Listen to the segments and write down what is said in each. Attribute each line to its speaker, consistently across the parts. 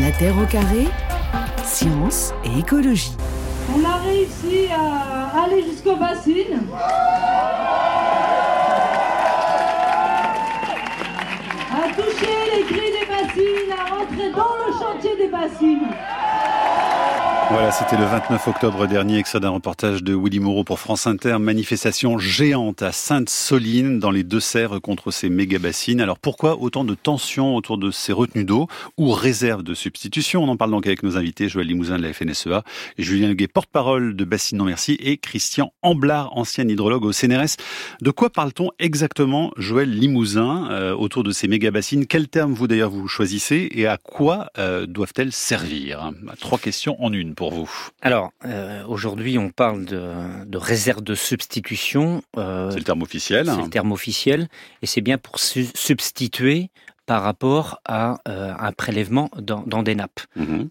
Speaker 1: La Terre au carré, science et écologie.
Speaker 2: On a réussi à aller jusqu'aux bassines. À toucher les grilles des bassines, à rentrer dans le chantier des bassines.
Speaker 3: Voilà, c'était le 29 octobre dernier, extrait d'un reportage de Willy Moreau pour France Inter. Manifestation géante à Sainte-Soline, dans les Deux-Sèvres, contre ces méga-bassines. Alors pourquoi autant de tensions autour de ces retenues d'eau ou réserves de substitution? On en parle donc avec nos invités, Joël Limousin de la FNSEA, et Julien Leguet, porte-parole de Bassines Non Merci, et Christian Amblard, ancien hydrologue au CNRS. De quoi parle-t-on exactement, Joël Limousin, euh, autour de ces méga-bassines? Quels termes vous d'ailleurs vous choisissez et à quoi euh, doivent-elles servir? Trois questions en une pour vous?
Speaker 4: Alors, euh, aujourd'hui, on parle de, de réserve de substitution.
Speaker 3: Euh, c'est le terme officiel.
Speaker 4: C'est le terme officiel. Et c'est bien pour su substituer par rapport à euh, un prélèvement dans, dans des nappes. Mmh.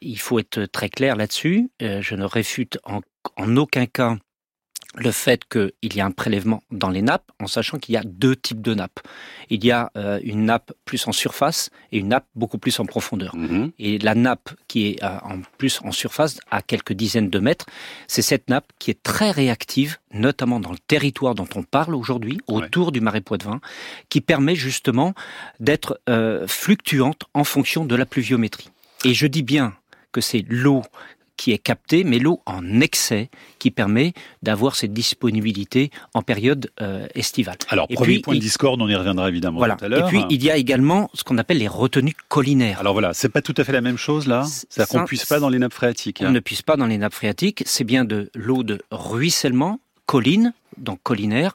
Speaker 4: il faut être très clair là-dessus. je ne réfute en, en aucun cas le fait qu'il y a un prélèvement dans les nappes, en sachant qu'il y a deux types de nappes. Il y a euh, une nappe plus en surface et une nappe beaucoup plus en profondeur. Mhm. Et la nappe qui est euh, en plus en surface, à quelques dizaines de mètres, c'est cette nappe qui est très réactive, notamment dans le territoire dont on parle aujourd'hui, autour du marais Poitevin, qui permet justement d'être euh, fluctuante en fonction de la pluviométrie. Et je dis bien que c'est l'eau qui est captée, mais l'eau en excès qui permet d'avoir cette disponibilité en période euh, estivale.
Speaker 3: Alors, premier point de discorde, on y reviendra évidemment
Speaker 4: tout
Speaker 3: à l'heure.
Speaker 4: Et puis, il y a également ce qu'on appelle les retenues collinaires.
Speaker 3: Alors voilà, c'est pas tout à fait la même chose là? C'est-à-dire qu'on ne puisse pas dans les nappes phréatiques.
Speaker 4: On hein. ne puisse pas dans les nappes phréatiques, c'est bien de l'eau de ruissellement, colline, donc collinaire,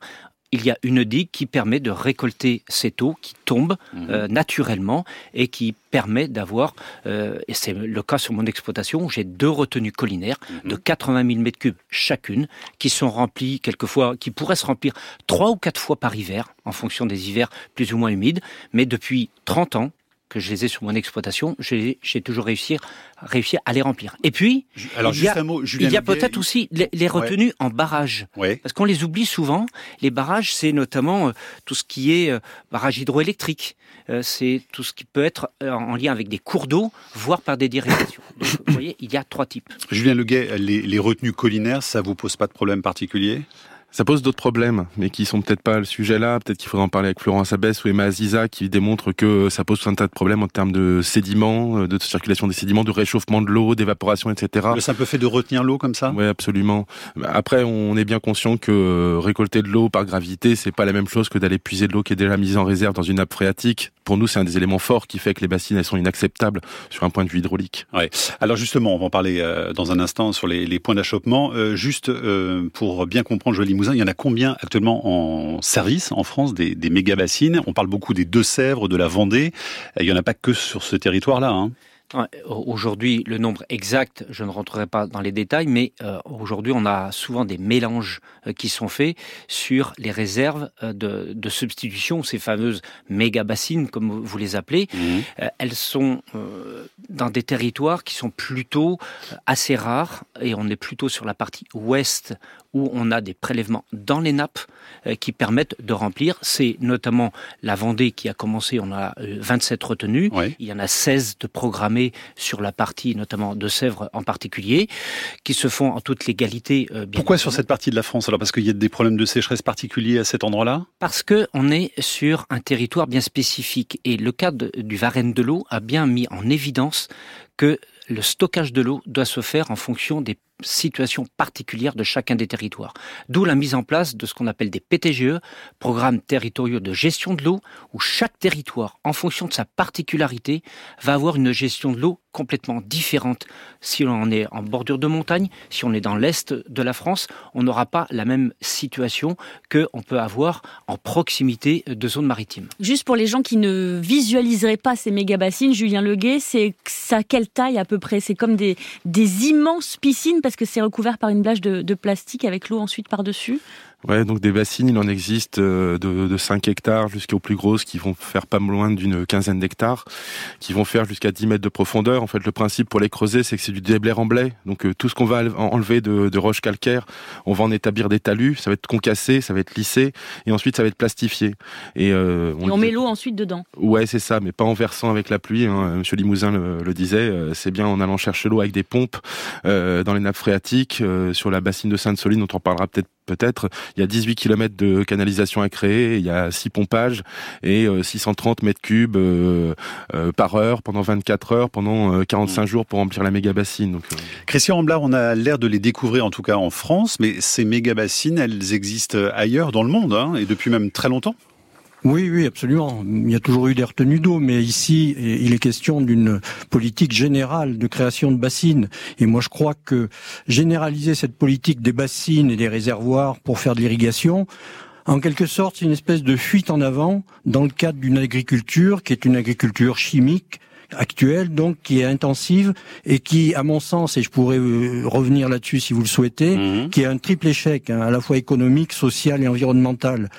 Speaker 4: il y a une digue qui permet de récolter cette eau qui tombe mhm. euh, naturellement et qui permet d'avoir, euh, et c'est le cas sur mon exploitation, j'ai deux retenues collinaires mhm. de 80 000 m3 chacune, qui sont remplies quelquefois, qui pourraient se remplir trois ou quatre fois par hiver, en fonction des hivers plus ou moins humides, mais depuis 30 ans, que je les ai sur mon exploitation, j'ai toujours réussi, réussi à les remplir. Et puis,
Speaker 3: Alors,
Speaker 4: il y a,
Speaker 3: a
Speaker 4: peut-être aussi les, retenues en barrage. Parce qu'on les oublie souvent. Les barrages, c'est notamment euh, tout ce qui est euh, barrage hydroélectrique. Euh, c'est tout ce qui peut être en lien avec des cours d'eau, voire par des dérivations. Donc, vous voyez, il y a trois types.
Speaker 3: Julien Leguet, les, les retenues collinaires, ça vous pose pas de problème particulier?
Speaker 5: Ça pose d'autres problèmes, mais qui sont peut-être pas le sujet là. Peut-être qu'il faudra en parler avec Florence Abès ou Emma Aziza, qui démontrent que ça pose tout un tas de problèmes en termes de sédiments, euh, de circulation des sédiments, de réchauffement de l'eau, d'évaporation, etc.
Speaker 3: Le simple fait de retenir l'eau comme ça?
Speaker 5: Oui, absolument. Après, on est bien conscient que euh, récolter de l'eau par gravité, c'est pas la même chose que d'aller puiser de l'eau qui est déjà mise en réserve dans une nappe phréatique. Pour nous, c'est un des éléments forts qui fait que les bassines elles sont inacceptables sur un point de vue hydraulique.
Speaker 3: Ouais. Alors justement, on va en parler euh, dans un instant sur les, les points d'achoppement. juste pour bien comprendre, Joël Il y en a combien actuellement en service en France des, des méga-bassines? On parle beaucoup des Deux-Sèvres, de la Vendée. Il n'y en a pas que sur ce territoire-là. Hein.
Speaker 4: Aujourd'hui, le nombre exact, je ne rentrerai pas dans les détails, mais euh, aujourd'hui, on a souvent des mélanges euh, qui sont faits sur les réserves euh, de, de, substitution, ces fameuses méga bassines, comme vous les appelez. Mmh. elles sont dans des territoires qui sont plutôt assez rares, et on est plutôt sur la partie ouest où on a des prélèvements dans les nappes qui permettent de remplir. C'est notamment la Vendée qui a commencé, on a 27 retenues, il y en a 16 de programmés sur la partie notamment de Sèvres en particulier, qui se font en toute légalité.
Speaker 3: Euh, Pourquoi sur cette partie de la France alors? Parce qu'il y a des problèmes de sécheresse particuliers à cet endroit-là?
Speaker 4: Parce que on est sur un territoire bien spécifique. Et le cas du Varenne de l'eau a bien mis en évidence que le stockage de l'eau doit se faire en fonction des situation particulière de chacun des territoires. D'où la mise en place de ce qu'on appelle des PTGE, programmes territoriaux de gestion de l'eau, où chaque territoire, en fonction de sa particularité, va avoir une gestion de l'eau complètement différente. Si on est en bordure de montagne, si on est dans l'est de la France, on n'aura pas la même situation qu'on peut avoir en proximité de zones maritimes.
Speaker 6: Juste pour les gens qui ne visualiseraient pas ces méga bassines, Julien Leguet, c'est ça quelle taille à peu près? C'est comme des, immenses piscines? Que c'est recouvert par une plage de, plastique avec l'eau ensuite par-dessus?
Speaker 5: Ouais, donc des bassines, il en existe de, de 5 hectares jusqu'aux plus grosses qui vont faire pas loin d'une quinzaine d'hectares, qui vont faire jusqu'à 10 mètres de profondeur. En fait, le principe pour les creuser, c'est que c'est du déblai en blé. Donc tout ce qu'on va enlever de, de roches calcaires, on va en établir des talus, ça va être concassé, ça va être lissé, et ensuite ça va être plastifié.
Speaker 6: Et, on, met l'eau ensuite dedans.
Speaker 5: Ouais, c'est ça, mais pas en versant avec la pluie. Hein. Monsieur Limousin le, disait, c'est bien en allant chercher l'eau avec des pompes euh, dans les nappes phréatiques, euh, sur la bassine de Sainte-Soline, dont on parlera peut-être peut-être. Il y a 18 km de canalisation à créer, il y a 6 pompages et 630 euh, mètres cubes par heure pendant 24 heures, pendant 45 jours pour remplir la méga bassine.
Speaker 3: Christian Amblard, on a l'air de les découvrir en tout cas en France, mais ces méga bassines, elles existent ailleurs dans le monde hein, et depuis même très longtemps.
Speaker 7: Oui, oui, absolument. Il y a toujours eu des retenues d'eau, mais ici, il est question d'une politique générale de création de bassines. Et moi, je crois que généraliser cette politique des bassines et des réservoirs pour faire de l'irrigation, en quelque sorte, c'est une espèce de fuite en avant dans le cadre d'une agriculture qui est une agriculture chimique, actuelle, donc qui est intensive et qui, à mon sens, et je pourrais euh, revenir là-dessus si vous le souhaitez, mhm. qui est un triple échec, hein, à la fois économique, social et environnemental.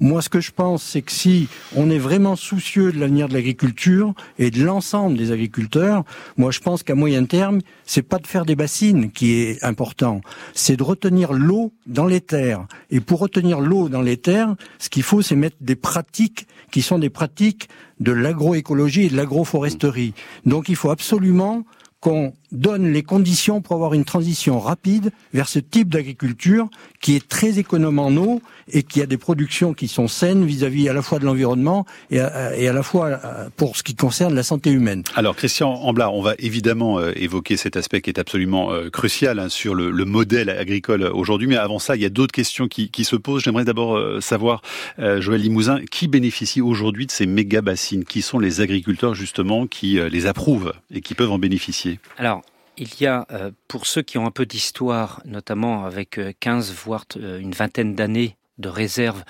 Speaker 7: Moi, ce que je pense, c'est que si on est vraiment soucieux de l'avenir de l'agriculture et de l'ensemble des agriculteurs, moi, je pense qu'à moyen terme, c'est pas de faire des bassines qui est important, c'est de retenir l'eau dans les terres. Et pour retenir l'eau dans les terres, ce qu'il faut, c'est mettre des pratiques qui sont des pratiques de l'agroécologie et de l'agroforesterie. Donc, il faut absolument qu'on donne les conditions pour avoir une transition rapide vers ce type d'agriculture qui est très économe en eau et qui a des productions qui sont saines vis-à-vis à la fois de l'environnement et, à, la fois euh, pour ce qui concerne la santé humaine.
Speaker 3: Alors Christian Amblard, on va évidemment euh, évoquer cet aspect qui est absolument euh, crucial hein, sur le, modèle agricole aujourd'hui, mais avant ça, il y a d'autres questions qui, se posent. J'aimerais d'abord savoir, Joël Limousin, qui bénéficie aujourd'hui de ces méga bassines? Qui sont les agriculteurs justement qui les approuvent et qui peuvent en bénéficier?
Speaker 4: Alors, il y a, pour ceux qui ont un peu d'histoire, notamment avec 15 voire une vingtaine d'années de réserve.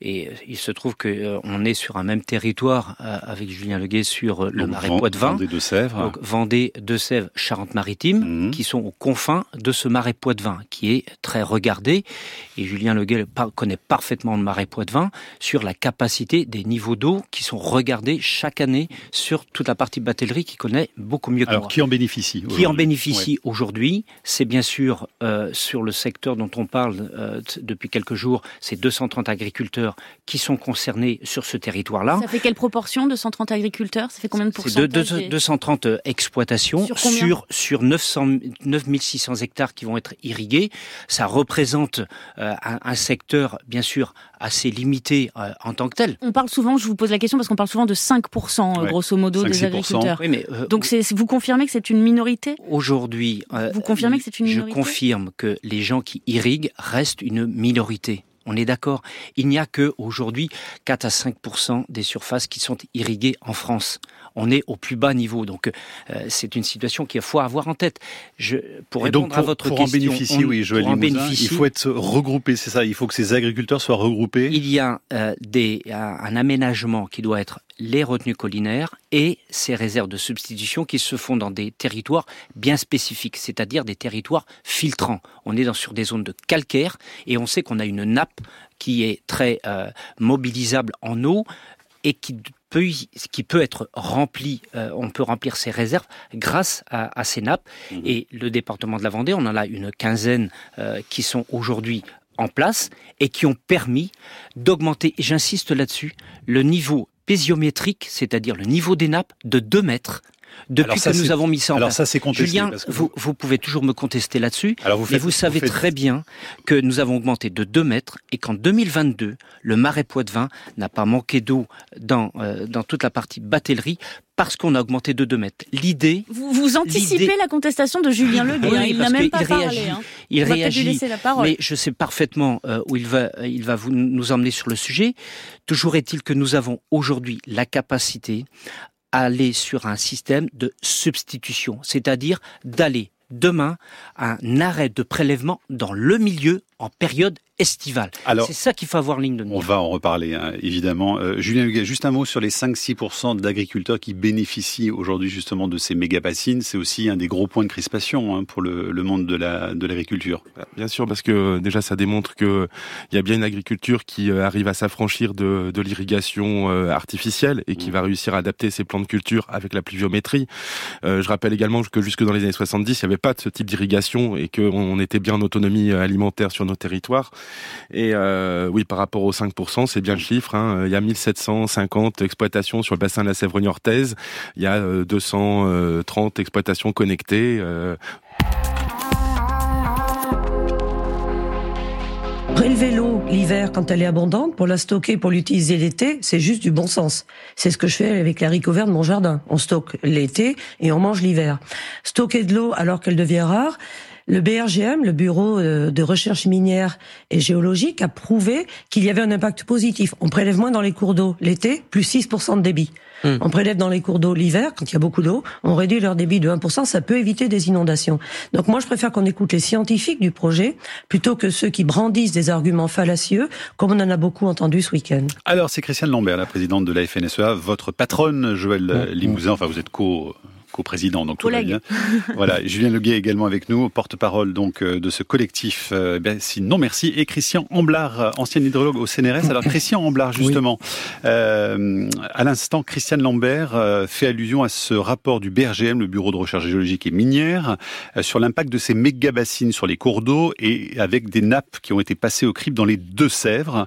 Speaker 4: Et euh, il se trouve qu'on euh, est sur un même territoire euh, avec Julien Leguet sur le marais Poitevin.
Speaker 3: Vendée de Sèvres.
Speaker 4: Donc Vendée, de Sèvres, Charente-Maritime, mhm. qui sont aux confins de ce marais Poitevin, qui est très regardé. Et Julien Leguet connaît parfaitement le marais Poitevin sur la capacité des niveaux d'eau qui sont regardés chaque année sur toute la partie batellerie qui connaît beaucoup mieux que
Speaker 3: Alors, qui en bénéficie
Speaker 4: Qui en bénéficie aujourd'hui C'est bien sûr sur le secteur dont on parle depuis quelques jours, c'est 230 agriculteurs qui sont concernés sur ce territoire-là.
Speaker 6: Ça fait quelle proportion, 230 agriculteurs? Ça fait combien de pourcents
Speaker 4: C'est 230 euh, exploitations sur, sur, 900, 9600 hectares qui vont être irrigués. Ça représente euh, un, secteur, bien sûr, assez limité euh, en tant que tel.
Speaker 6: On parle souvent, je vous pose la question parce qu'on parle souvent de 5% grosso modo des agriculteurs. Donc vous confirmez que c'est une minorité?
Speaker 4: Aujourd'hui,
Speaker 6: vous confirmez que c'est une minorité?
Speaker 4: Je confirme que les gens qui irriguent restent une minorité. On est d'accord. Il n'y a que aujourd'hui 4 à 5 des surfaces qui sont irriguées en France. On est au plus bas niveau, donc euh, c'est une situation qu'il faut avoir en tête. Je,
Speaker 3: pour répondre à votre question, en bénéficier, oui, Joël en bénéficier, il faut être regroupé, c'est ça. Il faut que ces agriculteurs soient regroupés.
Speaker 4: Il y a euh, des, un aménagement qui doit être les retenues collinaires et ces réserves de substitution qui se font dans des territoires bien spécifiques, c'est-à-dire des territoires filtrants. On est dans, sur des zones de calcaire et on sait qu'on a une nappe qui est très euh, mobilisable en eau et qui peut, qui peut être remplie, euh, on peut remplir ces réserves grâce à, ces nappes. Mmh. Et le département de la Vendée, on en a une quinzaine euh, qui sont aujourd'hui en place et qui ont permis d'augmenter, j'insiste là-dessus, le niveau pésiométrique, c'est-à-dire le niveau des nappes, de 2 mètres depuis que nous avons mis ça en
Speaker 3: alors
Speaker 4: place.
Speaker 3: Ça, c'est contesté.
Speaker 4: Julien, vous, vous, pouvez toujours me contester là-dessus, mais vous savez très bien que nous avons augmenté de 2 mètres et qu'en 2022, le marais Poitevin n'a pas manqué d'eau dans, euh, dans toute la partie batellerie parce qu'on a augmenté de 2 mètres. L'idée...
Speaker 6: Vous, vous anticipez la contestation de Julien Leguet, hein. il n'a même pas parlé.
Speaker 4: Réagit, hein. Il réagit, la parole. mais je sais parfaitement euh, où il va, il va vous, nous emmener sur le sujet. Toujours est-il que nous avons aujourd'hui la capacité aller sur un système de substitution, c'est-à-dire d'aller demain à un arrêt de prélèvement dans le milieu en période estivale. C'est ça qu'il faut avoir ligne de mire.
Speaker 3: On va en reparler, hein, évidemment. Euh, Julien Huguet, juste un mot sur les 5-6% d'agriculteurs qui bénéficient aujourd'hui justement de ces méga-bassines. C'est aussi un des gros points de crispation hein, pour le, le, monde de l'agriculture.
Speaker 5: La, de Bien sûr, parce que déjà ça démontre qu'il y a bien une agriculture qui arrive à s'affranchir de, de l'irrigation artificielle et qui mmh. va réussir à adapter ses plans de culture avec la pluviométrie. Euh, je rappelle également que jusque dans les années 70, il n'y avait pas de ce type d'irrigation et qu'on était bien en autonomie alimentaire sur nos territoires. Et euh, oui, par rapport aux 5%, c'est bien le chiffre. Hein. Il y a 1750 exploitations sur le bassin de la Sèvre niortaise. Il y a 230 euh, exploitations connectées. Euh,
Speaker 8: Prélever l'eau l'hiver quand elle est abondante pour la stocker pour l'utiliser l'été, c'est juste du bon sens. C'est ce que je fais avec les haricots verts de mon jardin. On stocke l'été et on mange l'hiver. Stocker de l'eau alors qu'elle devient rare, le BRGM, le Bureau euh, de recherche minière et géologique, a prouvé qu'il y avait un impact positif. On prélève moins dans les cours d'eau l'été, plus 6% de débit. Hmm. On prélève dans les cours d'eau l'hiver, quand il y a beaucoup d'eau, on réduit leur débit de 1%, ça peut éviter des inondations. Donc moi, je préfère qu'on écoute les scientifiques du projet, plutôt que ceux qui brandissent des arguments fallacieux, comme on en a beaucoup entendu ce week-end.
Speaker 3: Alors, c'est Christiane Lambert, la présidente de la FNSEA, votre patronne, Joël Limousin, enfin vous êtes co co-président, donc tout va bien. voilà, Julien Leguet également avec nous, porte-parole donc euh, de ce collectif euh, ben, si non merci, et Christian Amblard, euh, ancien hydrologue au CNRS. Alors Christian Amblard, justement, euh, à l'instant, Christiane Lambert fait allusion à ce rapport du BRGM, le Bureau de recherche géologique et minière, sur l'impact de ces méga-bassines sur les cours d'eau et avec des nappes qui ont été passées au crible dans les Deux-Sèvres.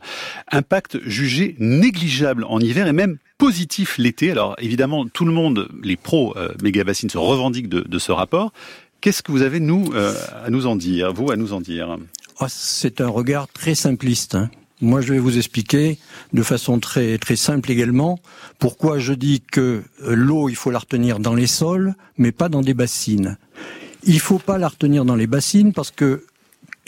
Speaker 3: Impact jugé négligeable en hiver et même positif l'été. Alors évidemment, tout le monde, les pros euh, méga-bassines se revendiquent de, ce rapport. Qu'est-ce que vous avez, nous, euh, à nous en dire, vous, à nous en dire?
Speaker 7: Oh, C'est un regard très simpliste. Hein. Moi, je vais vous expliquer de façon très très simple également pourquoi je dis que euh, l'eau, il faut la retenir dans les sols, mais pas dans des bassines. Il faut pas la retenir dans les bassines parce que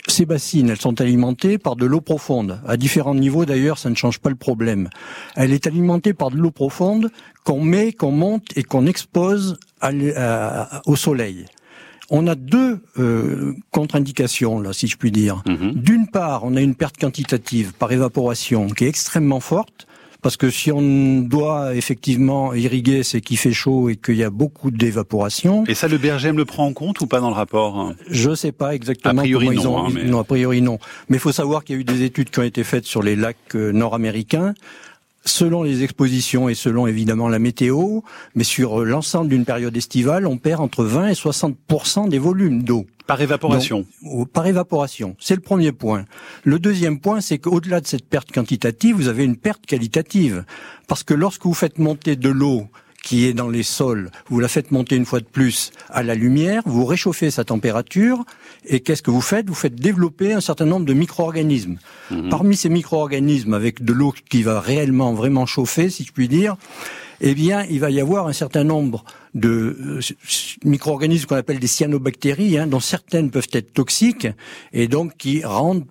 Speaker 7: ces bassines, elles sont alimentées par de l'eau profonde. À différents niveaux, d'ailleurs, ça ne change pas le problème. Elle est alimentée par de l'eau profonde qu'on met, qu'on monte et qu'on expose au soleil. On a deux euh, contre-indications, là, si je puis dire. Mhm. D'une part, on a une perte quantitative par évaporation qui est extrêmement forte parce que si on doit effectivement irriguer, c'est qu'il fait chaud et qu'il y a beaucoup d'évaporation.
Speaker 3: Et ça, le BRGM le prend en compte ou pas dans le rapport
Speaker 7: Je ne sais pas exactement. A
Speaker 3: priori non. Hein,
Speaker 7: non, a priori non. Mais il faut savoir qu'il y a eu des études qui ont été faites sur les lacs euh, nord-américains selon les expositions et selon évidemment la météo, mais sur l'ensemble d'une période estivale, on perd entre 20 et 60 des volumes d'eau.
Speaker 3: Par évaporation.
Speaker 7: par évaporation. C'est le premier point. Le deuxième point, c'est qu'au-delà de cette perte quantitative, vous avez une perte qualitative. Parce que lorsque vous faites monter de l'eau qui est dans les sols, vous la faites monter une fois de plus à la lumière, vous réchauffez sa température, et qu'est-ce que vous faites? Vous faites développer un certain nombre de micro-organismes. Mhm. Parmi ces micro-organismes, avec de l'eau qui va réellement, vraiment chauffer, si je puis dire, eh bien, il va y avoir un certain nombre de euh, micro-organismes qu'on appelle des cyanobactéries, hein, dont certaines peuvent être toxiques, et donc qui rendent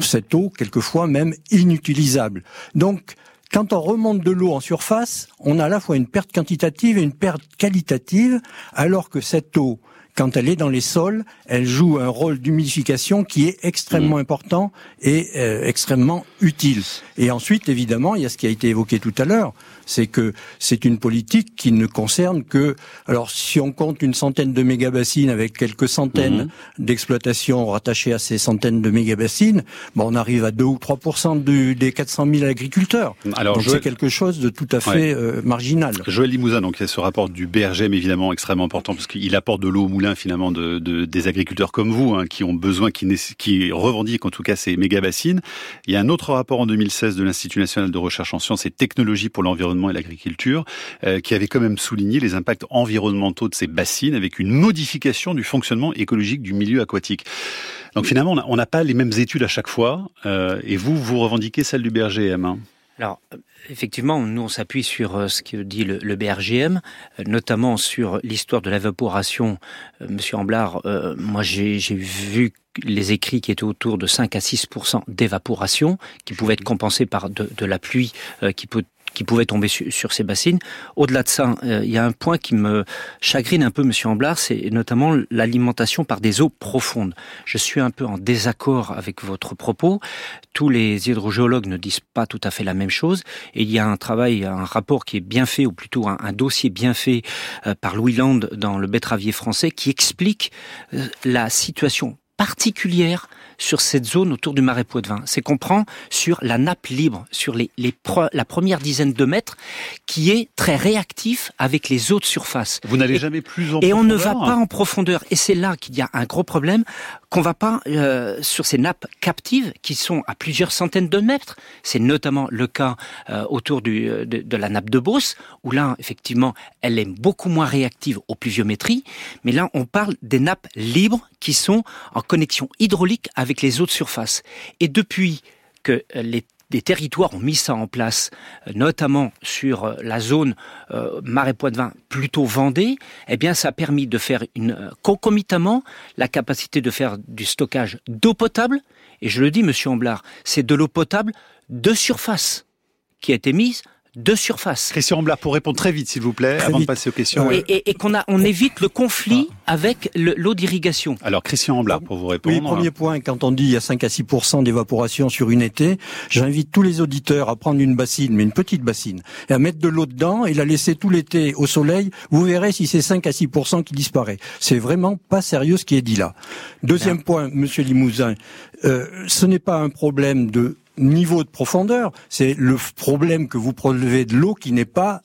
Speaker 7: cette eau quelquefois même inutilisable. Donc, quand on remonte de l'eau en surface, on a à la fois une perte quantitative et une perte qualitative, alors que cette eau, quand elle est dans les sols, elle joue un rôle d'humidification qui est extrêmement mmh. important et euh, extrêmement utile. Et ensuite, évidemment, il y a ce qui a été évoqué tout à l'heure, c'est que c'est une politique qui ne concerne que, alors si on compte une centaine de mégabassines avec quelques centaines mmh. d'exploitations rattachées à ces centaines de mégabassines, bon, on arrive à 2 ou 3% des 400 000 agriculteurs. Alors, donc c'est quelque chose de tout à fait euh, marginal.
Speaker 3: Joël Limousin, donc il y a ce rapport du BRGM évidemment extrêmement important parce qu'il apporte de l'eau au moulin finalement de, de, des agriculteurs comme vous hein, qui ont besoin, qui, qui revendiquent en tout cas ces mégabassines. Il y a un autre rapport en 2016 de l'Institut national de recherche en sciences et technologies pour l'environnement et l'agriculture, euh, qui avait quand même souligné les impacts environnementaux de ces bassines avec une modification du fonctionnement écologique du milieu aquatique. Donc finalement, on n'a pas les mêmes études à chaque fois, euh, et vous, vous revendiquez celle du BRGM. Hein?
Speaker 4: Alors, effectivement, nous, on s'appuie sur euh, ce que dit le, BRGM, notamment sur l'histoire de l'évaporation. Monsieur Amblard, moi, j'ai vu les écrits qui étaient autour de 5 à 6 d'évaporation, qui pouvaient être compensés par de la pluie qui peut qui pouvaient tomber sur ces bassines. Au-delà de ça, il y a un point qui me chagrine un peu, Monsieur Amblard, c'est notamment l'alimentation par des eaux profondes. Je suis un peu en désaccord avec votre propos. Tous les hydrogéologues ne disent pas tout à fait la même chose. Il y a un travail, un rapport qui est bien fait, ou plutôt un, dossier bien fait par Louis Land dans le betteravier français, qui explique la situation particulière sur cette zone autour du marais Poitevin. C'est qu'on prend sur la nappe libre, sur les, la première dizaine de mètres, qui est très réactif avec les eaux de surface.
Speaker 3: Vous n'allez jamais plus en
Speaker 4: et profondeur. Et on ne va pas en profondeur. Et c'est là qu'il y a un gros problème, qu'on va pas euh, sur ces nappes captives qui sont à plusieurs centaines de mètres. C'est notamment le cas euh, autour du, de, de, la nappe de Beauce, où là, effectivement, elle est beaucoup moins réactive aux pluviométries. Mais là, on parle des nappes libres qui sont en connexion hydraulique avec les eaux de. Et depuis que les territoires ont mis ça en place, notamment sur euh, la zone euh, marais Poitevin, plutôt Vendée, eh bien, ça a permis de faire une, euh, concomitamment la capacité de faire du stockage d'eau potable. Et je le dis, monsieur Amblard, c'est de l'eau potable de surface qui a été mise de surface.
Speaker 3: Christian Amblard, pour répondre très vite, s'il vous plaît, avant de passer aux questions.
Speaker 4: Et, qu'on a, on évite le conflit avec l'eau d'irrigation.
Speaker 3: Alors, Christian Amblard, pour vous répondre.
Speaker 7: Oui, premier point, quand on dit il y a 5 à 6% d'évaporation sur une été, j'invite tous les auditeurs à prendre une bassine, mais une petite bassine, et à mettre de l'eau dedans et la laisser tout l'été au soleil. Vous verrez si c'est 5 à 6% qui disparaît. C'est vraiment pas sérieux ce qui est dit là. Deuxième point, Monsieur Limousin, euh, ce n'est pas un problème de niveau de profondeur, c'est le problème que vous prélevez de l'eau qui n'est pas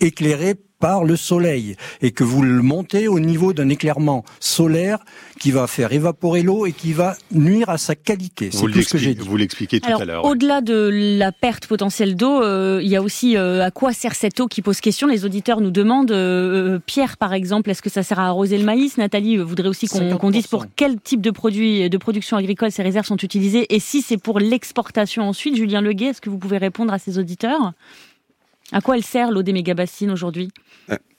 Speaker 7: éclairée par le soleil et que vous le montez au niveau d'un éclairement solaire qui va faire évaporer l'eau et qui va nuire à sa qualité. C'est tout ce que j'ai dit.
Speaker 3: Vous l'expliquez tout à l'heure.
Speaker 6: Au-delà de la perte potentielle d'eau, euh, il y a aussi euh, à quoi sert cette eau qui pose question? Les auditeurs nous demandent, euh, Pierre par exemple, est-ce que ça sert à arroser le maïs? Nathalie voudrait aussi qu'on dise pour quel type de produits de production agricole ces réserves sont utilisées et si c'est pour l'exportation ensuite? Julien Leguet, est-ce que vous pouvez répondre à ces auditeurs? À quoi elle sert l'eau des mégabassines aujourd'hui?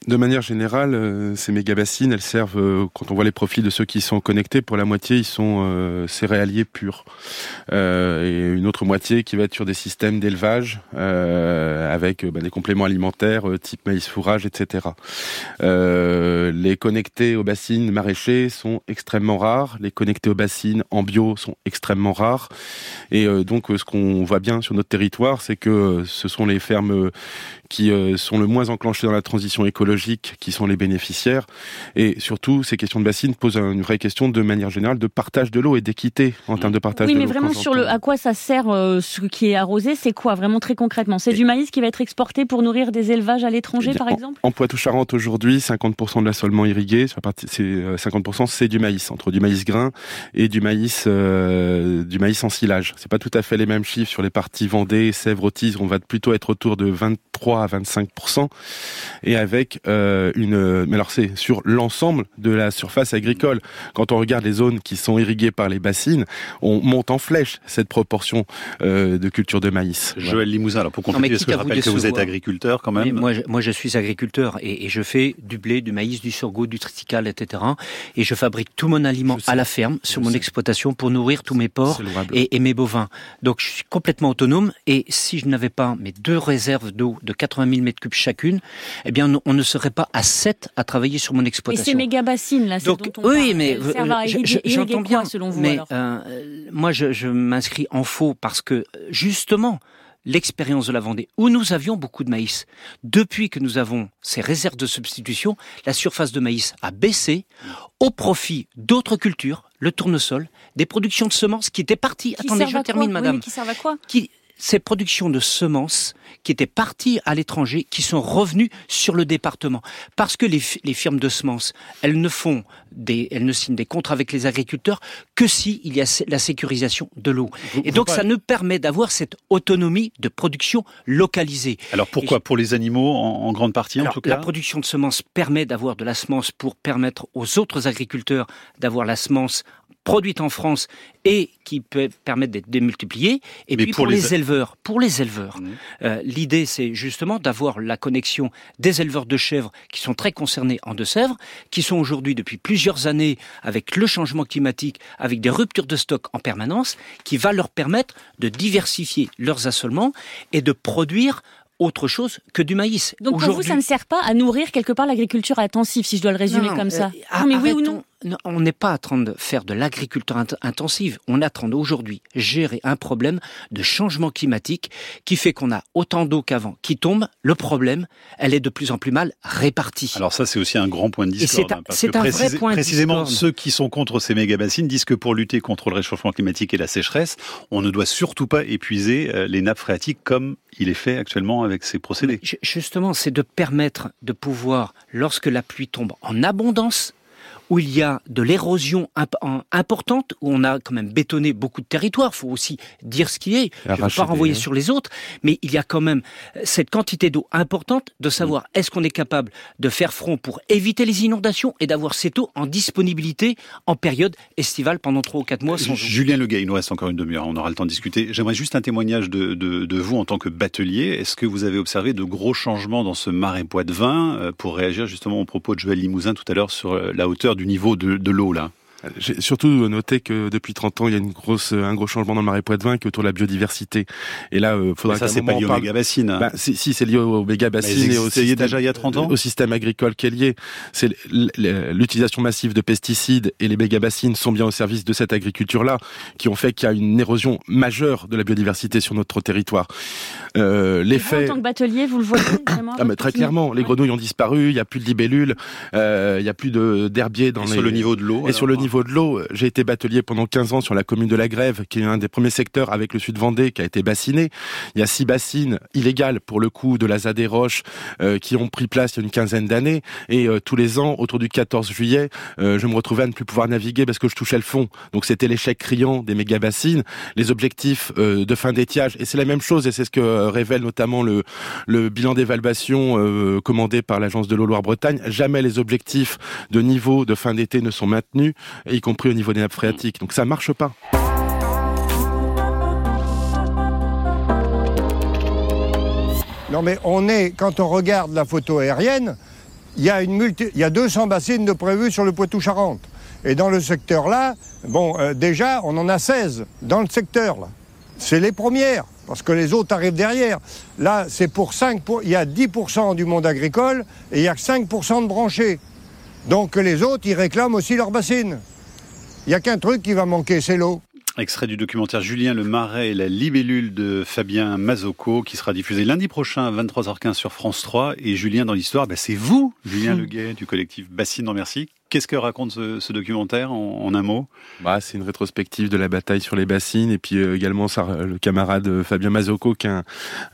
Speaker 5: De manière générale, euh, ces méga-bassines, elles servent, euh, quand on voit les profils de ceux qui sont connectés, pour la moitié, ils sont euh, céréaliers purs. et une autre moitié qui va être sur des systèmes d'élevage, avec bah, des compléments alimentaires, type maïs fourrage, etc. les connectés aux bassines maraîchers sont extrêmement rares. Les connectés aux bassines en bio sont extrêmement rares. Et donc, ce qu'on voit bien sur notre territoire, c'est que ce sont les fermes qui sont le moins enclenchées dans la transition écologique qui sont les bénéficiaires. Et surtout, ces questions de bassines posent une vraie question de manière générale de partage de l'eau et d'équité en termes de partage
Speaker 6: de
Speaker 5: l'eau.
Speaker 6: Oui, mais vraiment sur le à quoi ça sert euh, ce qui est arrosé, c'est quoi vraiment très concrètement? C'est du maïs qui va être exporté pour nourrir des élevages à l'étranger, par exemple?
Speaker 5: En, Poitou-Charentes aujourd'hui, 50% de l'assolement irrigué, c'est 50% c'est du maïs, entre du maïs grain et du maïs euh, du maïs en silage. C'est pas tout à fait les mêmes chiffres sur les parties Vendée, Sèvres, Autis, on va plutôt être autour de 23 à 25% et avec euh, une. Mais alors c'est sur l'ensemble de la surface agricole. Quand on regarde les zones qui sont irriguées par les bassines, on monte en flèche cette proportion euh, de culture de maïs.
Speaker 3: Joël Limousin, alors pour compléter, je rappelle que vous êtes agriculteur quand même.
Speaker 4: moi, je, moi, je suis agriculteur et, je fais du blé, du maïs, du sorgho, du triticale, etc. Et je fabrique tout mon aliment à la ferme, sur mon exploitation, pour nourrir tous mes porcs et, et mes bovins. Donc je suis complètement autonome. Et si je n'avais pas mes deux réserves d'eau de 80 000 mètres cubes chacune, eh bien on ne serait pas à 7 à travailler sur mon exploitation.
Speaker 6: Et ces méga bassines là,
Speaker 4: Donc,
Speaker 6: dont on
Speaker 4: oui, mais
Speaker 6: j'entends bien. Selon vous,
Speaker 4: mais euh, moi, je, je m'inscris en faux parce que justement, l'expérience de la Vendée, où nous avions beaucoup de maïs. Depuis que nous avons ces réserves de substitution, la surface de maïs a baissé au profit d'autres cultures, le tournesol, des productions de semences qui étaient parties. Attendez, je termine, madame.
Speaker 6: qui servent à quoi?
Speaker 4: Ces productions de semences qui étaient parties à l'étranger, qui sont revenues sur le département. Parce que les, firmes de semences, elles ne font des, elles ne signent des contrats avec les agriculteurs que si il y a la sécurisation de l'eau. Et donc, ça nous permet d'avoir cette autonomie de production localisée.
Speaker 3: Alors pourquoi Pour les animaux en, grande partie, en tout cas
Speaker 4: La production de semences permet d'avoir de la semence pour permettre aux autres agriculteurs d'avoir la semence produite en France et qui peut permettre d'être démultipliée. Et puis pour, les... éleveurs, pour les éleveurs, mmh. euh, l'idée c'est justement d'avoir la connexion des éleveurs de chèvres qui sont très concernés en Deux-Sèvres, qui sont aujourd'hui depuis plusieurs années avec le changement climatique, avec des ruptures de stock en permanence, qui va leur permettre de diversifier leurs assolements et de produire autre chose que du maïs.
Speaker 6: Donc pour vous, ça ne sert pas à nourrir quelque part l'agriculture intensive, si je dois le résumer comme ça.
Speaker 4: Euh, mais oui ou non on n'est pas en train de faire de l'agriculture intensive, on est en train d'aujourd'hui gérer un problème de changement climatique qui fait qu'on a autant d'eau qu'avant qui tombe. Le problème, elle est de plus en plus mal répartie.
Speaker 3: Alors ça, c'est aussi un grand point de discorde.
Speaker 4: C'est un, hein, vrai point
Speaker 3: Précisément, ceux qui sont contre ces méga-bassines disent que pour lutter contre le réchauffement climatique et la sécheresse, on ne doit surtout pas épuiser euh, les nappes phréatiques comme il est fait actuellement avec ces procédés.
Speaker 4: Justement, c'est de permettre de pouvoir, lorsque la pluie tombe en abondance, où il y a de l'érosion importante, où on a quand même bétonné beaucoup de territoires. Il faut aussi dire ce qui est. Je ne veux pas renvoyer sur les autres, mais il y a quand même cette quantité d'eau importante de savoir mm. est-ce qu'on est capable de faire front pour éviter les inondations et d'avoir cette eau en disponibilité en période estivale pendant trois ou quatre mois. Sans
Speaker 3: Julien Leguet, il nous reste encore une demi-heure, on aura le temps de discuter. J'aimerais juste un témoignage de, de, vous en tant que batelier. Est-ce que vous avez observé de gros changements dans ce marais vin euh, pour réagir justement au propos de Joël Limousin tout à l'heure sur euh, la hauteur du niveau de, de l'eau là
Speaker 5: j'ai surtout noté que depuis 30 ans, il y a une grosse, un gros changement dans le marais Poitevin qui est autour de la biodiversité.
Speaker 3: Et là, euh, faudra. ça, c'est pas lié au méga bassine.
Speaker 5: Bah, si, si c'est lié au méga bassine
Speaker 3: et au système, déjà il y a 30 ans.
Speaker 5: Au système agricole qui est lié. C'est l'utilisation massive de pesticides et les méga bassines sont bien au service de cette agriculture-là, qui ont fait qu'il y a une érosion majeure de la biodiversité sur notre territoire.
Speaker 6: Euh, l'effet. En tant que batelier, vous le voyez vraiment.
Speaker 5: ah, mais très clairement, les grenouilles ont disparu. Il n'y a plus de libellules. Euh, il n'y a plus de d'herbiers dans
Speaker 3: et
Speaker 5: les.
Speaker 3: Sur le niveau de l'eau.
Speaker 5: Et sur le niveau niveau de l'eau, j'ai été batelier pendant 15 ans sur la commune de la Grève, qui est un des premiers secteurs avec le sud Vendée qui a été bassiné. Il y a six bassines illégales pour le coup de la ZAD des Roches euh, qui ont pris place il y a une quinzaine d'années. Et euh, tous les ans, autour du 14 juillet, euh, je me retrouvais à ne plus pouvoir naviguer parce que je touchais le fond. Donc c'était l'échec criant des méga bassines, les objectifs de fin d'étiage. Et c'est la même chose, et c'est ce que révèle notamment le, le bilan d'évaluation commandé par l'agence de l'eau Loire-Bretagne. Jamais les objectifs de niveau de fin d'été ne sont maintenus y compris au niveau des nappes phréatiques. Donc ça marche pas.
Speaker 9: Non mais on est, quand on regarde la photo aérienne, il y a, une multi, y a 200 bassines de prévues sur le Poitou-Charentes. Et dans le secteur-là, euh, déjà, on en a 16 dans le secteur. là. C'est les premières, parce que les autres arrivent derrière. Là, c'est pour 5, pour, il y a 10% du monde agricole et il y a 5% de branchés. Donc les autres, ils réclament aussi leur bassine. Il n'y a qu'un truc qui va manquer, c'est l'eau.
Speaker 3: Extrait du documentaire Julien Le Marais et la libellule de Fabien Mazocco qui sera diffusé lundi prochain à 23h15 sur France 3. Et Julien dans l'histoire, bah, c'est vous, Julien hmm. Leguet du collectif Bassine en Merci. Qu'est-ce que raconte ce, documentaire en, un mot?
Speaker 5: Bah, C'est une rétrospective de la bataille sur les bassines et puis euh, également ça, le camarade euh, Fabien Mazocco, qui est un,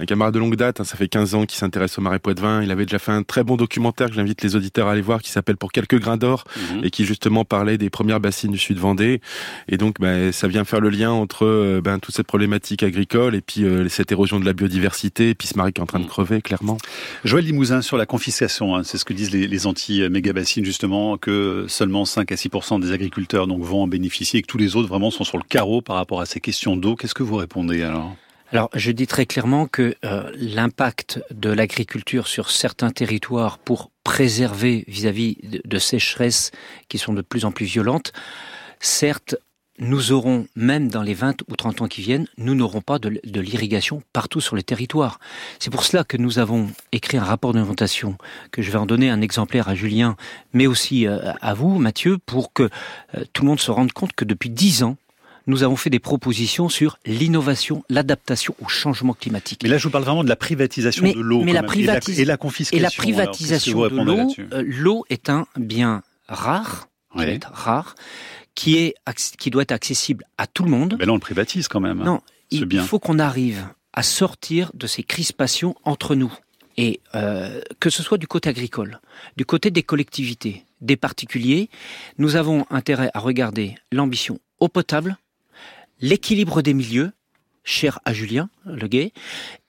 Speaker 5: camarade de longue date, hein, ça fait 15 ans qu'il s'intéresse au marais Poitevin. Il avait déjà fait un très bon documentaire que j'invite les auditeurs à aller voir qui s'appelle Pour quelques grains d'or mhm. et qui justement parlait des premières bassines du sud Vendée. Et donc bah, ça vient faire le lien entre euh, ben, toute cette problématique agricole et puis cette érosion de la biodiversité et puis ce marais qui est en train de mhm. crever clairement.
Speaker 3: Joël Limousin sur la confiscation, hein, c'est ce que disent les, les anti-méga-bassines justement, que seulement 5 à 6% des agriculteurs vont en bénéficier et que tous les autres sont sur le carreau par rapport à ces questions d'eau. Qu'est-ce que vous répondez alors?
Speaker 4: Alors, je dis très clairement que euh, l'impact de l'agriculture sur certains territoires pour préserver vis-à-vis de sécheresses qui sont de plus en plus violentes, certes, nous aurons, même dans les 20 ou 30 ans qui viennent, nous n'aurons pas de, l'irrigation partout sur le territoire. C'est pour cela que nous avons écrit un rapport d'orientation, que je vais en donner un exemplaire à Julien, mais aussi euh, à vous, Mathieu, pour que euh, tout le monde se rende compte que depuis 10 ans, nous avons fait des propositions sur l'innovation, l'adaptation au changement climatique.
Speaker 3: Mais là, je vous parle vraiment de la privatisation de l'eau
Speaker 4: et, la,
Speaker 3: confiscation.
Speaker 4: Et la privatisation de l'eau, euh, l'eau est un bien rare, rare, qui, est, qui doit être accessible à tout le monde.
Speaker 3: Mais là, on le privatise quand même.
Speaker 4: Non, il, faut qu'on arrive à sortir de ces crispations entre nous. Et euh, que ce soit du côté agricole, du côté des collectivités, des particuliers, nous avons intérêt à regarder l'ambition eau potable, l'équilibre des milieux, cher à Julien Leguet,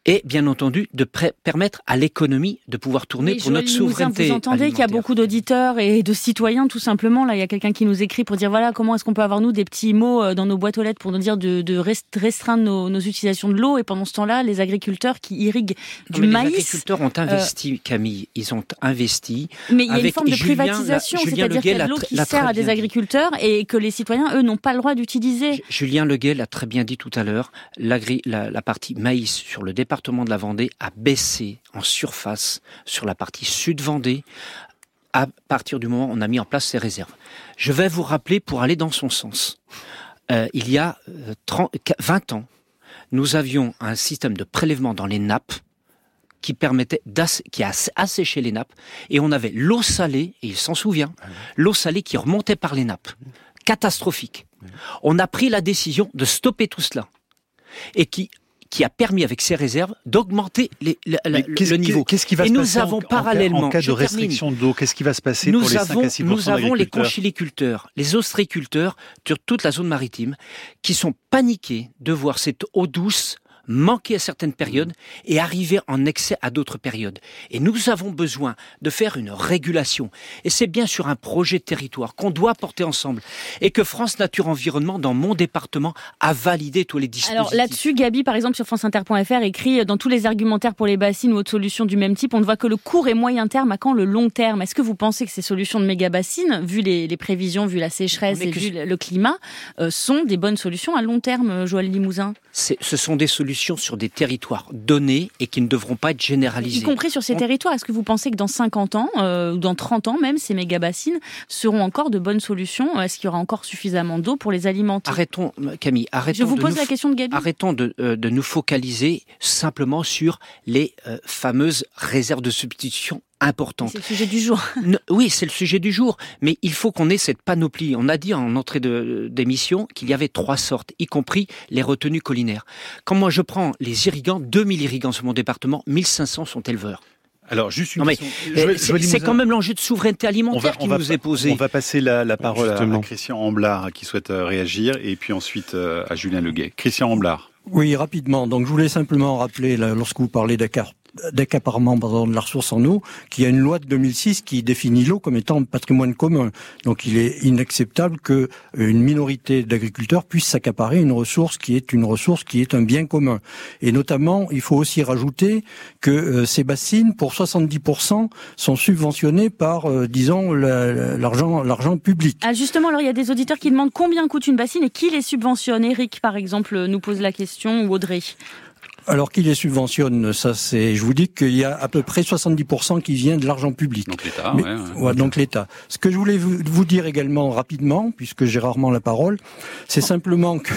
Speaker 4: et bien entendu de permettre à l'économie de pouvoir tourner pour notre souveraineté.
Speaker 6: Vous entendez qu'il y a beaucoup d'auditeurs et de citoyens tout simplement. Là, il y a quelqu'un qui nous écrit pour dire voilà comment est-ce qu'on peut avoir nous des petits mots euh, dans nos boîtes aux lettres pour nous dire de, de restreindre nos, utilisations de l'eau? Et pendant ce temps-là, les agriculteurs qui irriguent du maïs.
Speaker 4: Les agriculteurs ont investi, Camille, ils ont investi.
Speaker 6: Mais il y a une forme de privatisation, c'est-à-dire qu'il y a de l'eau qui sert à des agriculteurs et que les citoyens, eux, n'ont pas le droit d'utiliser.
Speaker 4: Julien Leguet l'a très bien dit tout à l'heure. La, la partie maïs sur le départ département de la Vendée a baissé en surface sur la partie sud Vendée à partir du moment où on a mis en place ces réserves. Je vais vous rappeler pour aller dans son sens. Euh, il y a 30, euh, 20 ans, nous avions un système de prélèvement dans les nappes qui permettait qui a asséché les nappes et on avait l'eau salée et il s'en souvient ah l'eau salée qui remontait par les nappes catastrophique on a pris la décision de stopper tout cela et qui qui a permis avec ces réserves d'augmenter le niveau.
Speaker 3: Qu'est-ce qui va
Speaker 4: et
Speaker 3: se
Speaker 4: nous
Speaker 3: passer
Speaker 4: avons parallèlement
Speaker 3: en, cas de restriction d'eau Qu'est-ce qui va se passer
Speaker 4: nous
Speaker 3: pour les
Speaker 4: avons,
Speaker 3: 5 à 6
Speaker 4: Nous avons les conchiliculteurs, les ostréiculteurs sur toute la zone maritime qui sont paniqués de voir cette eau douce manquer à certaines périodes et arriver en excès à d'autres périodes. Et nous avons besoin de faire une régulation. Et c'est bien sur un projet de territoire qu'on doit porter ensemble et que France Nature Environnement, dans mon département, a validé tous les dispositifs.
Speaker 6: Alors là-dessus, Gabi, par exemple, sur franceinter.fr, écrit dans tous les argumentaires pour les bassines ou autres solutions du même type, on ne voit que le court et moyen terme à quand le long terme? Est-ce que vous pensez que ces solutions de méga bassines, vu les, prévisions, vu la sécheresse et vu le climat, euh, sont des bonnes solutions à long terme, Joël Limousin?
Speaker 4: Ce sont des solutions sur des territoires donnés et qui ne devront pas être généralisés.
Speaker 6: Y compris sur ces territoires, est-ce que vous pensez que dans 50 ans, euh, ou dans 30 ans même, ces méga-bassines seront encore de bonnes solutions? Est-ce qu'il y aura encore suffisamment d'eau pour les alimenter?
Speaker 4: Arrêtons, Camille, arrêtons
Speaker 6: Je vous
Speaker 4: de
Speaker 6: pose
Speaker 4: nous,
Speaker 6: la question de Gabi.
Speaker 4: Arrêtons de, euh, de nous focaliser simplement sur les euh, fameuses réserves de substitution
Speaker 6: C'est le sujet du jour.
Speaker 4: oui, c'est le sujet du jour, mais il faut qu'on ait cette panoplie. On a dit en entrée d'émission qu'il y avait trois sortes, y compris les retenues collinaires. Quand moi je prends les irrigants, 2000 irrigants sur mon département, 1500 sont éleveurs.
Speaker 3: Alors, juste une
Speaker 4: question. C'est quand même l'enjeu de souveraineté alimentaire qui nous est posé.
Speaker 3: On va passer la, parole à, Christian Amblard qui souhaite euh, réagir et puis ensuite euh, à Julien Leguet. Christian Amblard.
Speaker 7: Oui, rapidement. Donc, je voulais simplement rappeler, lorsque vous parlez Dakar d'accaparement de la ressource en eau, qui a une loi de 2006 qui définit l'eau comme étant patrimoine commun. Donc il est inacceptable que une minorité d'agriculteurs puisse s'accaparer une ressource qui est une ressource qui est un bien commun. Et notamment, il faut aussi rajouter que euh, ces bassines, pour 70%, sont subventionnées par, euh, disons, l'argent l'argent public.
Speaker 6: Ah justement, alors il y a des auditeurs qui demandent combien coûte une bassine et qui les subventionne. Eric, par exemple, nous pose la question, ou Audrey.
Speaker 7: Alors qui les subventionne, ça c'est, je vous dis qu'il y a à peu près 70% qui vient de l'argent public.
Speaker 3: Donc l'État.
Speaker 7: Ouais, donc l'État. Ce que je voulais vous dire également rapidement, puisque j'ai rarement la parole, c'est simplement que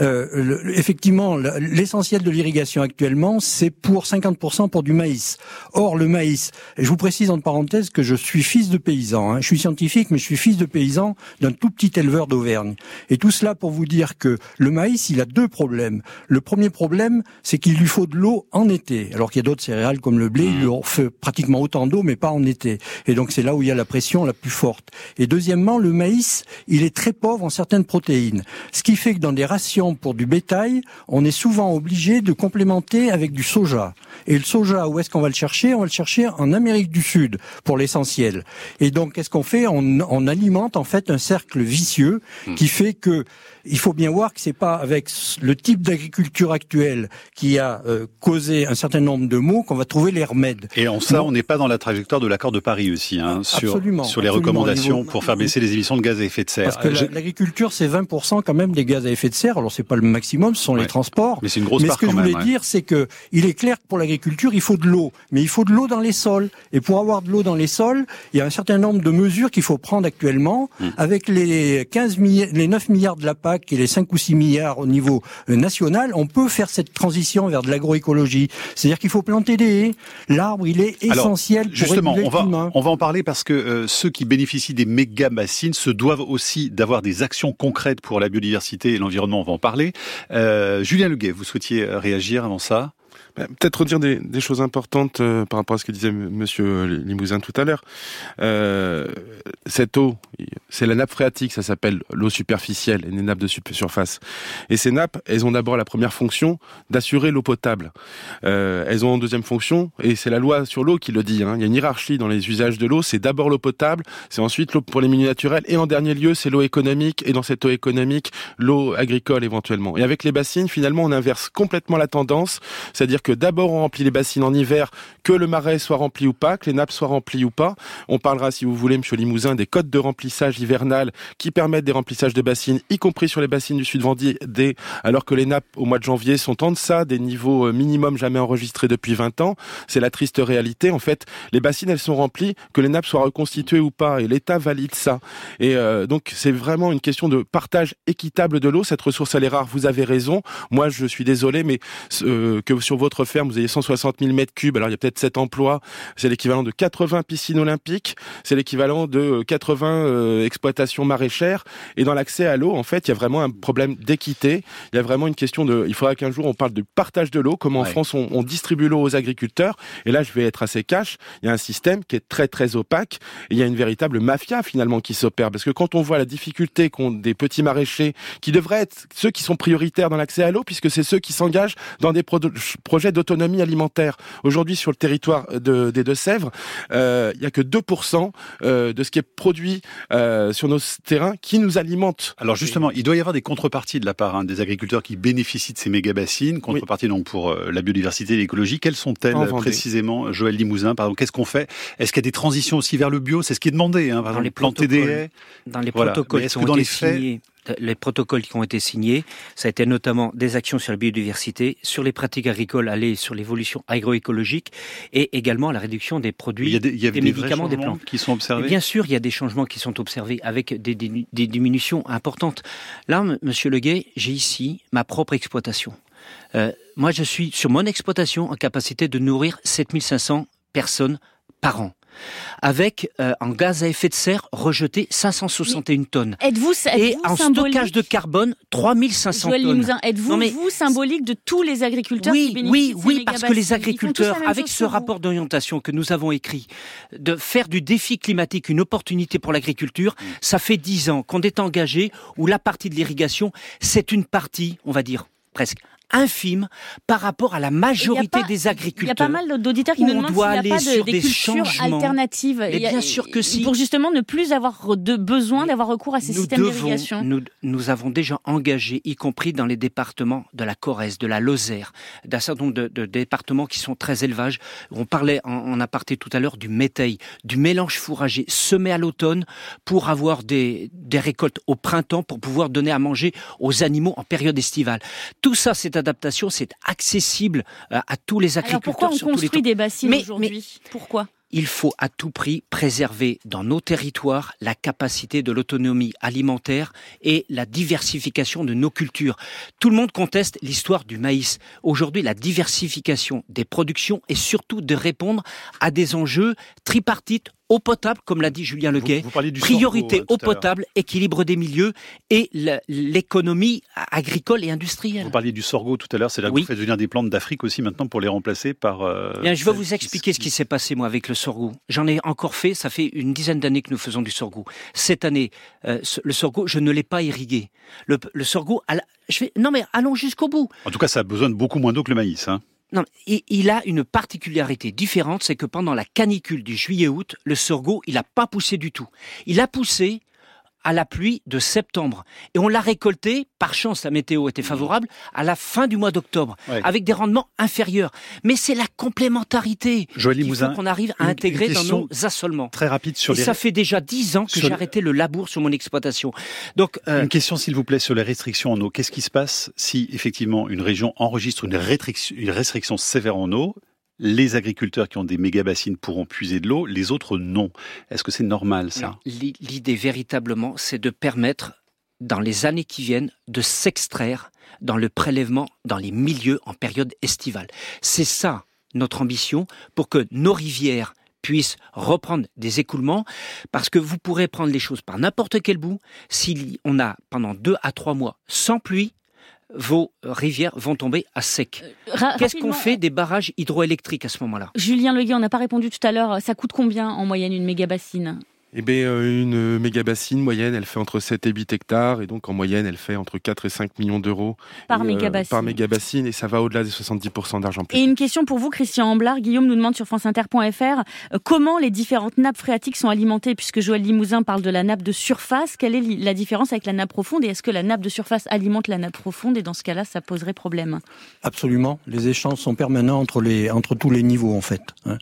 Speaker 7: euh, effectivement l'essentiel de l'irrigation actuellement, c'est pour 50% pour du maïs. Or le maïs, je vous précise en parenthèse que je suis fils de paysan. Hein. Je suis scientifique, mais je suis fils de paysan d'un tout petit éleveur d'Auvergne. Et tout cela pour vous dire que le maïs, il a deux problèmes. Le premier problème, c'est qu'il lui faut de l'eau en été, alors qu'il y a d'autres céréales comme le blé, il lui fait pratiquement autant d'eau, mais pas en été. Et donc c'est là où il y a la pression la plus forte. Et deuxièmement, le maïs, il est très pauvre en certaines protéines, ce qui fait que dans des rations pour du bétail, on est souvent obligé de complémenter avec du soja. Et le soja, où est-ce qu'on va le chercher? On va le chercher en Amérique du Sud pour l'essentiel. Et donc, qu'est-ce qu'on fait? On, on, alimente en fait un cercle vicieux hmm. qui fait que il faut bien voir que c'est pas avec le type d'agriculture actuelle qui a euh, causé un certain nombre de maux qu'on va trouver les remèdes.
Speaker 3: Et en ça, on n'est pas dans la trajectoire de l'accord de Paris aussi, hein, sur, sur les recommandations pour faire baisser les émissions de gaz à effet de serre.
Speaker 7: Parce que l'agriculture, c'est 20% quand même des gaz à effet de serre. Alors c'est pas le maximum, ce sont les transports.
Speaker 3: Mais c'est une grosse
Speaker 7: Mais
Speaker 3: part
Speaker 7: ce que
Speaker 3: je
Speaker 7: voulais dire, c'est que il est clair que pour l'agriculture, il faut de l'eau, mais il faut de l'eau dans les sols. Et pour avoir de l'eau dans les sols, il y a un certain nombre de mesures qu'il faut prendre actuellement, hmm. avec les 15 les 9 milliards de la PAC et les 5 ou 6 milliards au niveau euh, national, on peut faire cette transition vers de l'agroécologie. C'est-à-dire qu'il faut planter des haies. L'arbre, il est essentiel pour
Speaker 3: justement,
Speaker 7: on
Speaker 3: va, on va en parler parce que euh, ceux qui bénéficient des méga bassines se doivent aussi d'avoir des actions concrètes pour la biodiversité et l'environnement. On va en Euh, Julien Leguet, vous souhaitiez réagir avant ça?
Speaker 5: Peut-être redire des, choses importantes euh, par rapport à ce que disait Monsieur Limousin tout à l'heure. Euh, cette eau, c'est la nappe phréatique, ça s'appelle l'eau superficielle, les nappes de surface. Et ces nappes, elles ont d'abord la première fonction d'assurer l'eau potable. Euh, elles ont une deuxième fonction, et c'est la loi sur l'eau qui le dit. Hein. Il y a une hiérarchie dans les usages de l'eau. C'est d'abord l'eau potable, c'est ensuite l'eau pour les milieux naturels, et en dernier lieu, c'est l'eau économique. Et dans cette eau économique, l'eau agricole éventuellement. Et avec les bassines, finalement, on inverse complètement la tendance, c'est-à-dire que d'abord on remplit les bassines en hiver, que le marais soit rempli ou pas, que les nappes soient remplies ou pas. On parlera, si vous voulez, Monsieur Limousin, des codes de remplissage hivernales qui permettent des remplissages de bassines, y compris sur les bassines du sud Vendée, alors que les nappes au mois de janvier sont en deçà des niveaux euh, minimums jamais enregistrés depuis 20 ans. C'est la triste réalité. En fait, les bassines, elles sont remplies, que les nappes soient reconstituées ou pas, et l'État valide ça. Et euh, donc, c'est vraiment une question de partage équitable de l'eau. Cette ressource, elle est rare. Vous avez raison. Moi, je suis désolé, mais euh, que sur votre ferme, vous ayez 160 000 mètres cubes, alors il y a peut-être 7 emplois, c'est l'équivalent de 80 piscines olympiques, c'est l'équivalent de 80 exploitations maraîchères. Et dans l'accès à l'eau, en fait, il y a vraiment un problème d'équité. Il y a vraiment une question de, il faudra qu'un jour on parle de partage de l'eau, comment en France on, on distribue l'eau aux agriculteurs. Et là, je vais être assez cash. Il y a un système qui est très très opaque. Et il y a une véritable mafia finalement qui s'opère. Parce que quand on voit la difficulté qu'ont des petits maraîchers, qui devraient être ceux qui sont prioritaires dans l'accès à l'eau, puisque c'est ceux qui s'engagent dans des projets d'autonomie alimentaire. Aujourd'hui, sur le territoire de, des Deux-Sèvres, euh, il n'y a que 2% euh, de ce qui est produit euh, sur nos terrains qui nous alimente.
Speaker 3: Alors justement, il doit y avoir des contreparties de la part hein, des agriculteurs qui bénéficient de ces méga bassines, contreparties donc pour euh, la biodiversité et l'écologie. Quelles sont-elles précisément, Joël Limousin Pardon, qu'est-ce qu'on fait? Est-ce qu'il y a des transitions aussi vers le bio? C'est ce qui est demandé. Hein, par
Speaker 4: dans
Speaker 3: exemple,
Speaker 4: les
Speaker 3: planter des haies.
Speaker 4: Dans les protocoles qui ont été signés les protocoles qui ont été signés, ça a été notamment des actions sur la biodiversité, sur les pratiques agricoles, aller sur l'évolution agroécologique et également la réduction des produits,
Speaker 3: il y a des, il y a
Speaker 4: des,
Speaker 3: des
Speaker 4: médicaments, des plantes
Speaker 3: qui sont observés.
Speaker 4: Et bien sûr, il y a des changements qui sont observés avec des, des, des diminutions importantes. Là, Monsieur Leguet, j'ai ici ma propre exploitation. Euh, moi, je suis sur mon exploitation en capacité de nourrir 7500 personnes par an avec euh, en gaz à effet de serre rejeté 561 tonnes.
Speaker 6: Êtes-vous êtes
Speaker 4: et en stockage de carbone 3500
Speaker 6: Joël
Speaker 4: tonnes.
Speaker 6: Êtes-vous
Speaker 4: mais
Speaker 6: vous symbolique de tous les agriculteurs
Speaker 4: oui,
Speaker 6: qui bénéficient
Speaker 4: Oui, oui,
Speaker 6: ces
Speaker 4: parce que les agriculteurs, avec ce rapport d'orientation que nous avons écrit, de faire du défi climatique une opportunité pour l'agriculture,
Speaker 6: Mm.
Speaker 4: ça fait dix ans qu'on est engagé où la partie de l'irrigation, c'est une partie, on va dire presque infime par rapport à la majorité
Speaker 6: pas-
Speaker 4: des agriculteurs.
Speaker 6: Il y a pas mal d'auditeurs qui nous demandent s'il n'y a
Speaker 4: aller
Speaker 6: pas
Speaker 4: sur
Speaker 6: de, des
Speaker 4: des
Speaker 6: cultures alternatives. A-
Speaker 4: bien sûr que si.
Speaker 6: Pour justement ne plus avoir de besoin d'avoir recours à ces
Speaker 4: nous
Speaker 6: systèmes d'irrigation.
Speaker 4: nous, nous avons déjà engagé, y compris dans les départements de la Corrèze, de la Lozère, d'un certain nombre de, de départements qui sont très élevages. On parlait en, en aparté tout à l'heure du métail, du mélange fourragé semé à l'automne pour avoir des, des récoltes au printemps pour pouvoir donner à manger aux animaux en période estivale. Tout ça, cette adaptation, c'est accessible euh, à tous les
Speaker 6: Alors
Speaker 4: agriculteurs.
Speaker 6: pourquoi on
Speaker 4: sur
Speaker 6: construit des bassines aujourd'hui? Pourquoi?
Speaker 4: il faut à tout prix préserver dans nos territoires la capacité de l'autonomie alimentaire et la diversification de nos cultures. Tout le monde conteste l'histoire du maïs. Aujourd'hui, la diversification des productions et surtout de répondre à des enjeux tripartites eau potable, comme l'a dit Julien Leguet,
Speaker 3: Vous-
Speaker 4: priorité
Speaker 3: euh,
Speaker 4: eau potable, équilibre des milieux et l'économie agricole et industrielle.
Speaker 3: Vous parliez du sorgho tout à l'heure, c'est là que
Speaker 4: Oui.
Speaker 3: vous faites venir des plantes d'Afrique aussi maintenant pour les remplacer par. euh,
Speaker 4: Bien, je vais vous expliquer ce qui s'est passé moi avec le sorgho. J'en ai encore fait, ça fait une dizaine d'années que nous faisons du sorgho. Cette année, euh, le sorgho, je ne l'ai pas irrigué. Le, le sorgho, je vais, non mais allons jusqu'au bout.
Speaker 3: En tout cas, ça a besoin de beaucoup moins d'eau que le maïs. Hein.
Speaker 4: Non, il, a une particularité différente, c'est que pendant la canicule du juillet-août, le sorgho, il n'a pas poussé du tout. Il a poussé à la pluie de septembre. Et on l'a récolté, par chance la météo était favorable, à la fin du mois d'octobre,
Speaker 3: Ouais.
Speaker 4: avec des rendements inférieurs. Mais c'est la complémentarité qu'on arrive à intégrer dans nos assolements.
Speaker 3: Très rapide sur
Speaker 4: Et
Speaker 3: les.
Speaker 4: ça fait déjà dix ans que j'ai arrêté le labour sur mon exploitation. Donc, euh,
Speaker 3: Une question, s'il vous plaît, sur les restrictions en eau. Qu'est-ce qui se passe si, effectivement, une région enregistre une restriction sévère en eau Les agriculteurs qui ont des méga bassines pourront puiser de l'eau, les autres non. Est-ce que c'est normal, ça?
Speaker 4: L'i- l'idée véritablement, c'est de permettre, dans les années qui viennent, de s'extraire dans le prélèvement dans les milieux en période estivale. C'est ça notre ambition pour que nos rivières puissent reprendre des écoulements, parce que vous pourrez prendre les choses par n'importe quel bout. Si on a pendant deux à trois mois sans pluie, vos rivières vont tomber à sec.
Speaker 6: Ra-
Speaker 4: Qu'est-ce qu'on fait des barrages hydroélectriques à ce moment-là?
Speaker 6: Julien Leguet, on n'a pas répondu tout à l'heure. Ça coûte combien en moyenne une méga bassine
Speaker 5: Eh bien, euh, une méga bassine moyenne, elle fait entre 7 et 8 hectares, et donc en moyenne, elle fait entre 4 et 5 millions d'euros.
Speaker 6: Par
Speaker 5: Et,
Speaker 6: méga bassine.
Speaker 5: Par méga bassine, et ça va au-delà des 70% d'argent
Speaker 6: Et
Speaker 5: public.
Speaker 6: une question pour vous, Christian Amblard. Guillaume nous demande sur franceinter.fr euh, comment les différentes nappes phréatiques sont alimentées, puisque Joël Limousin parle de la nappe de surface. Quelle est la différence avec la nappe profonde Et est-ce que la nappe de surface alimente la nappe profonde Et dans ce cas-là, ça poserait problème?
Speaker 7: Absolument. Les échanges sont permanents entre, les, entre tous les niveaux, en fait. hein.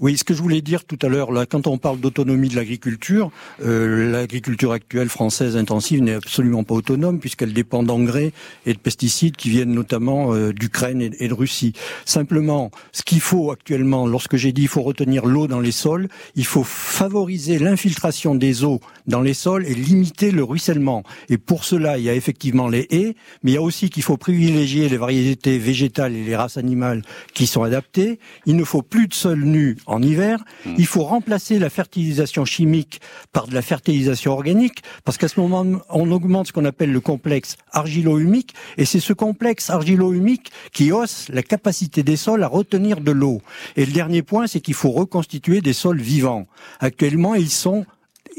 Speaker 7: Oui, ce que je voulais dire tout à l'heure, là, quand on parle d'autonomie de l'agriculture, euh, l'agriculture actuelle française intensive n'est absolument pas autonome puisqu'elle dépend d'engrais et de pesticides qui viennent notamment euh, d'Ukraine et, et, de Russie. Simplement, ce qu'il faut actuellement, lorsque j'ai dit il faut retenir l'eau dans les sols, il faut favoriser l'infiltration des eaux dans les sols et limiter le ruissellement. Et pour cela, il y a effectivement les haies, mais il y a aussi qu'il faut privilégier les variétés végétales et les races animales qui sont adaptées. Il ne faut plus de sol nu en hiver. Mmh. Il faut remplacer la fertilisation chimique par de la fertilisation organique, parce qu'à ce moment, on augmente ce qu'on appelle le complexe argilo-humique, et c'est ce complexe argilo-humique qui hausse la capacité des sols à retenir de l'eau. Et le dernier point, c'est qu'il faut reconstituer des sols vivants. Actuellement, ils sont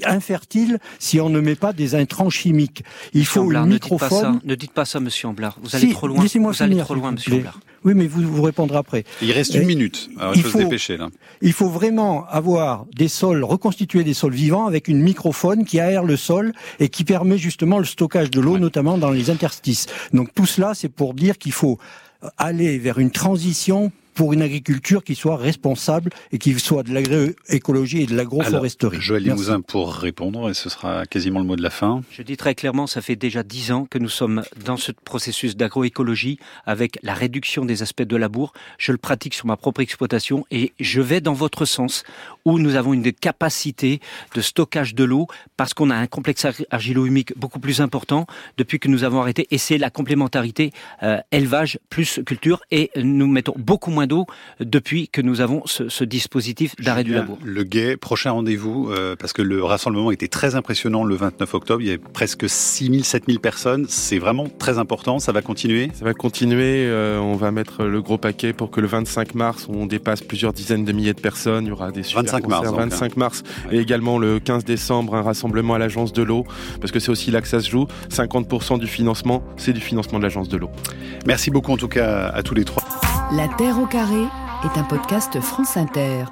Speaker 7: infertile si on ne met pas des intrants chimiques. Il faut
Speaker 4: Amblard,
Speaker 7: une microfaune.
Speaker 4: Ne dites pas ça, monsieur Amblard. Vous allez si, trop loin.
Speaker 7: Laissez-moi
Speaker 4: vous allez trop loin, monsieur Amblard.
Speaker 7: Oui, mais vous vous répondrez après.
Speaker 3: Il reste une minute. Alors, il, faut, se dépêcher, là.
Speaker 7: il faut vraiment avoir des sols, reconstituer des sols vivants avec une microfaune qui aère le sol et qui permet justement le stockage de l'eau, ouais. notamment dans les interstices. Donc tout cela, c'est pour dire qu'il faut aller vers une transition pour une agriculture qui soit responsable et qui soit de l'agroécologie et de l'agroforesterie.
Speaker 3: Joël Limousin pour répondre, et ce sera quasiment le mot de la fin.
Speaker 4: Je dis très clairement, ça fait déjà dix ans que nous sommes dans ce processus d'agroécologie avec la réduction des aspects de labour. Je le pratique sur ma propre exploitation et je vais dans votre sens où nous avons une capacité de stockage de l'eau parce qu'on a un complexe argilo-humique beaucoup plus important depuis que nous avons arrêté et c'est la complémentarité euh, élevage plus culture et nous mettons beaucoup moins d'eau depuis que nous avons ce, ce dispositif d'arrêt du labour.
Speaker 3: Le Guet, prochain rendez-vous, euh, parce que le rassemblement était très impressionnant le 29 octobre, il y avait presque 6000, 7000 personnes, c'est vraiment très important, ça va continuer?
Speaker 5: Ça va continuer, euh, on va mettre le gros paquet pour que le 25 mars, on dépasse plusieurs dizaines de milliers de personnes, il y aura des super
Speaker 3: 25 mars,
Speaker 5: concerts, 25 mars, ouais. et également le 15 décembre, un rassemblement à l'agence de l'eau, parce que c'est aussi là que ça se joue, 50% du financement, c'est du financement de l'agence de l'eau.
Speaker 3: Merci beaucoup en tout cas à tous les trois.
Speaker 1: La Terre au carré est un podcast France Inter.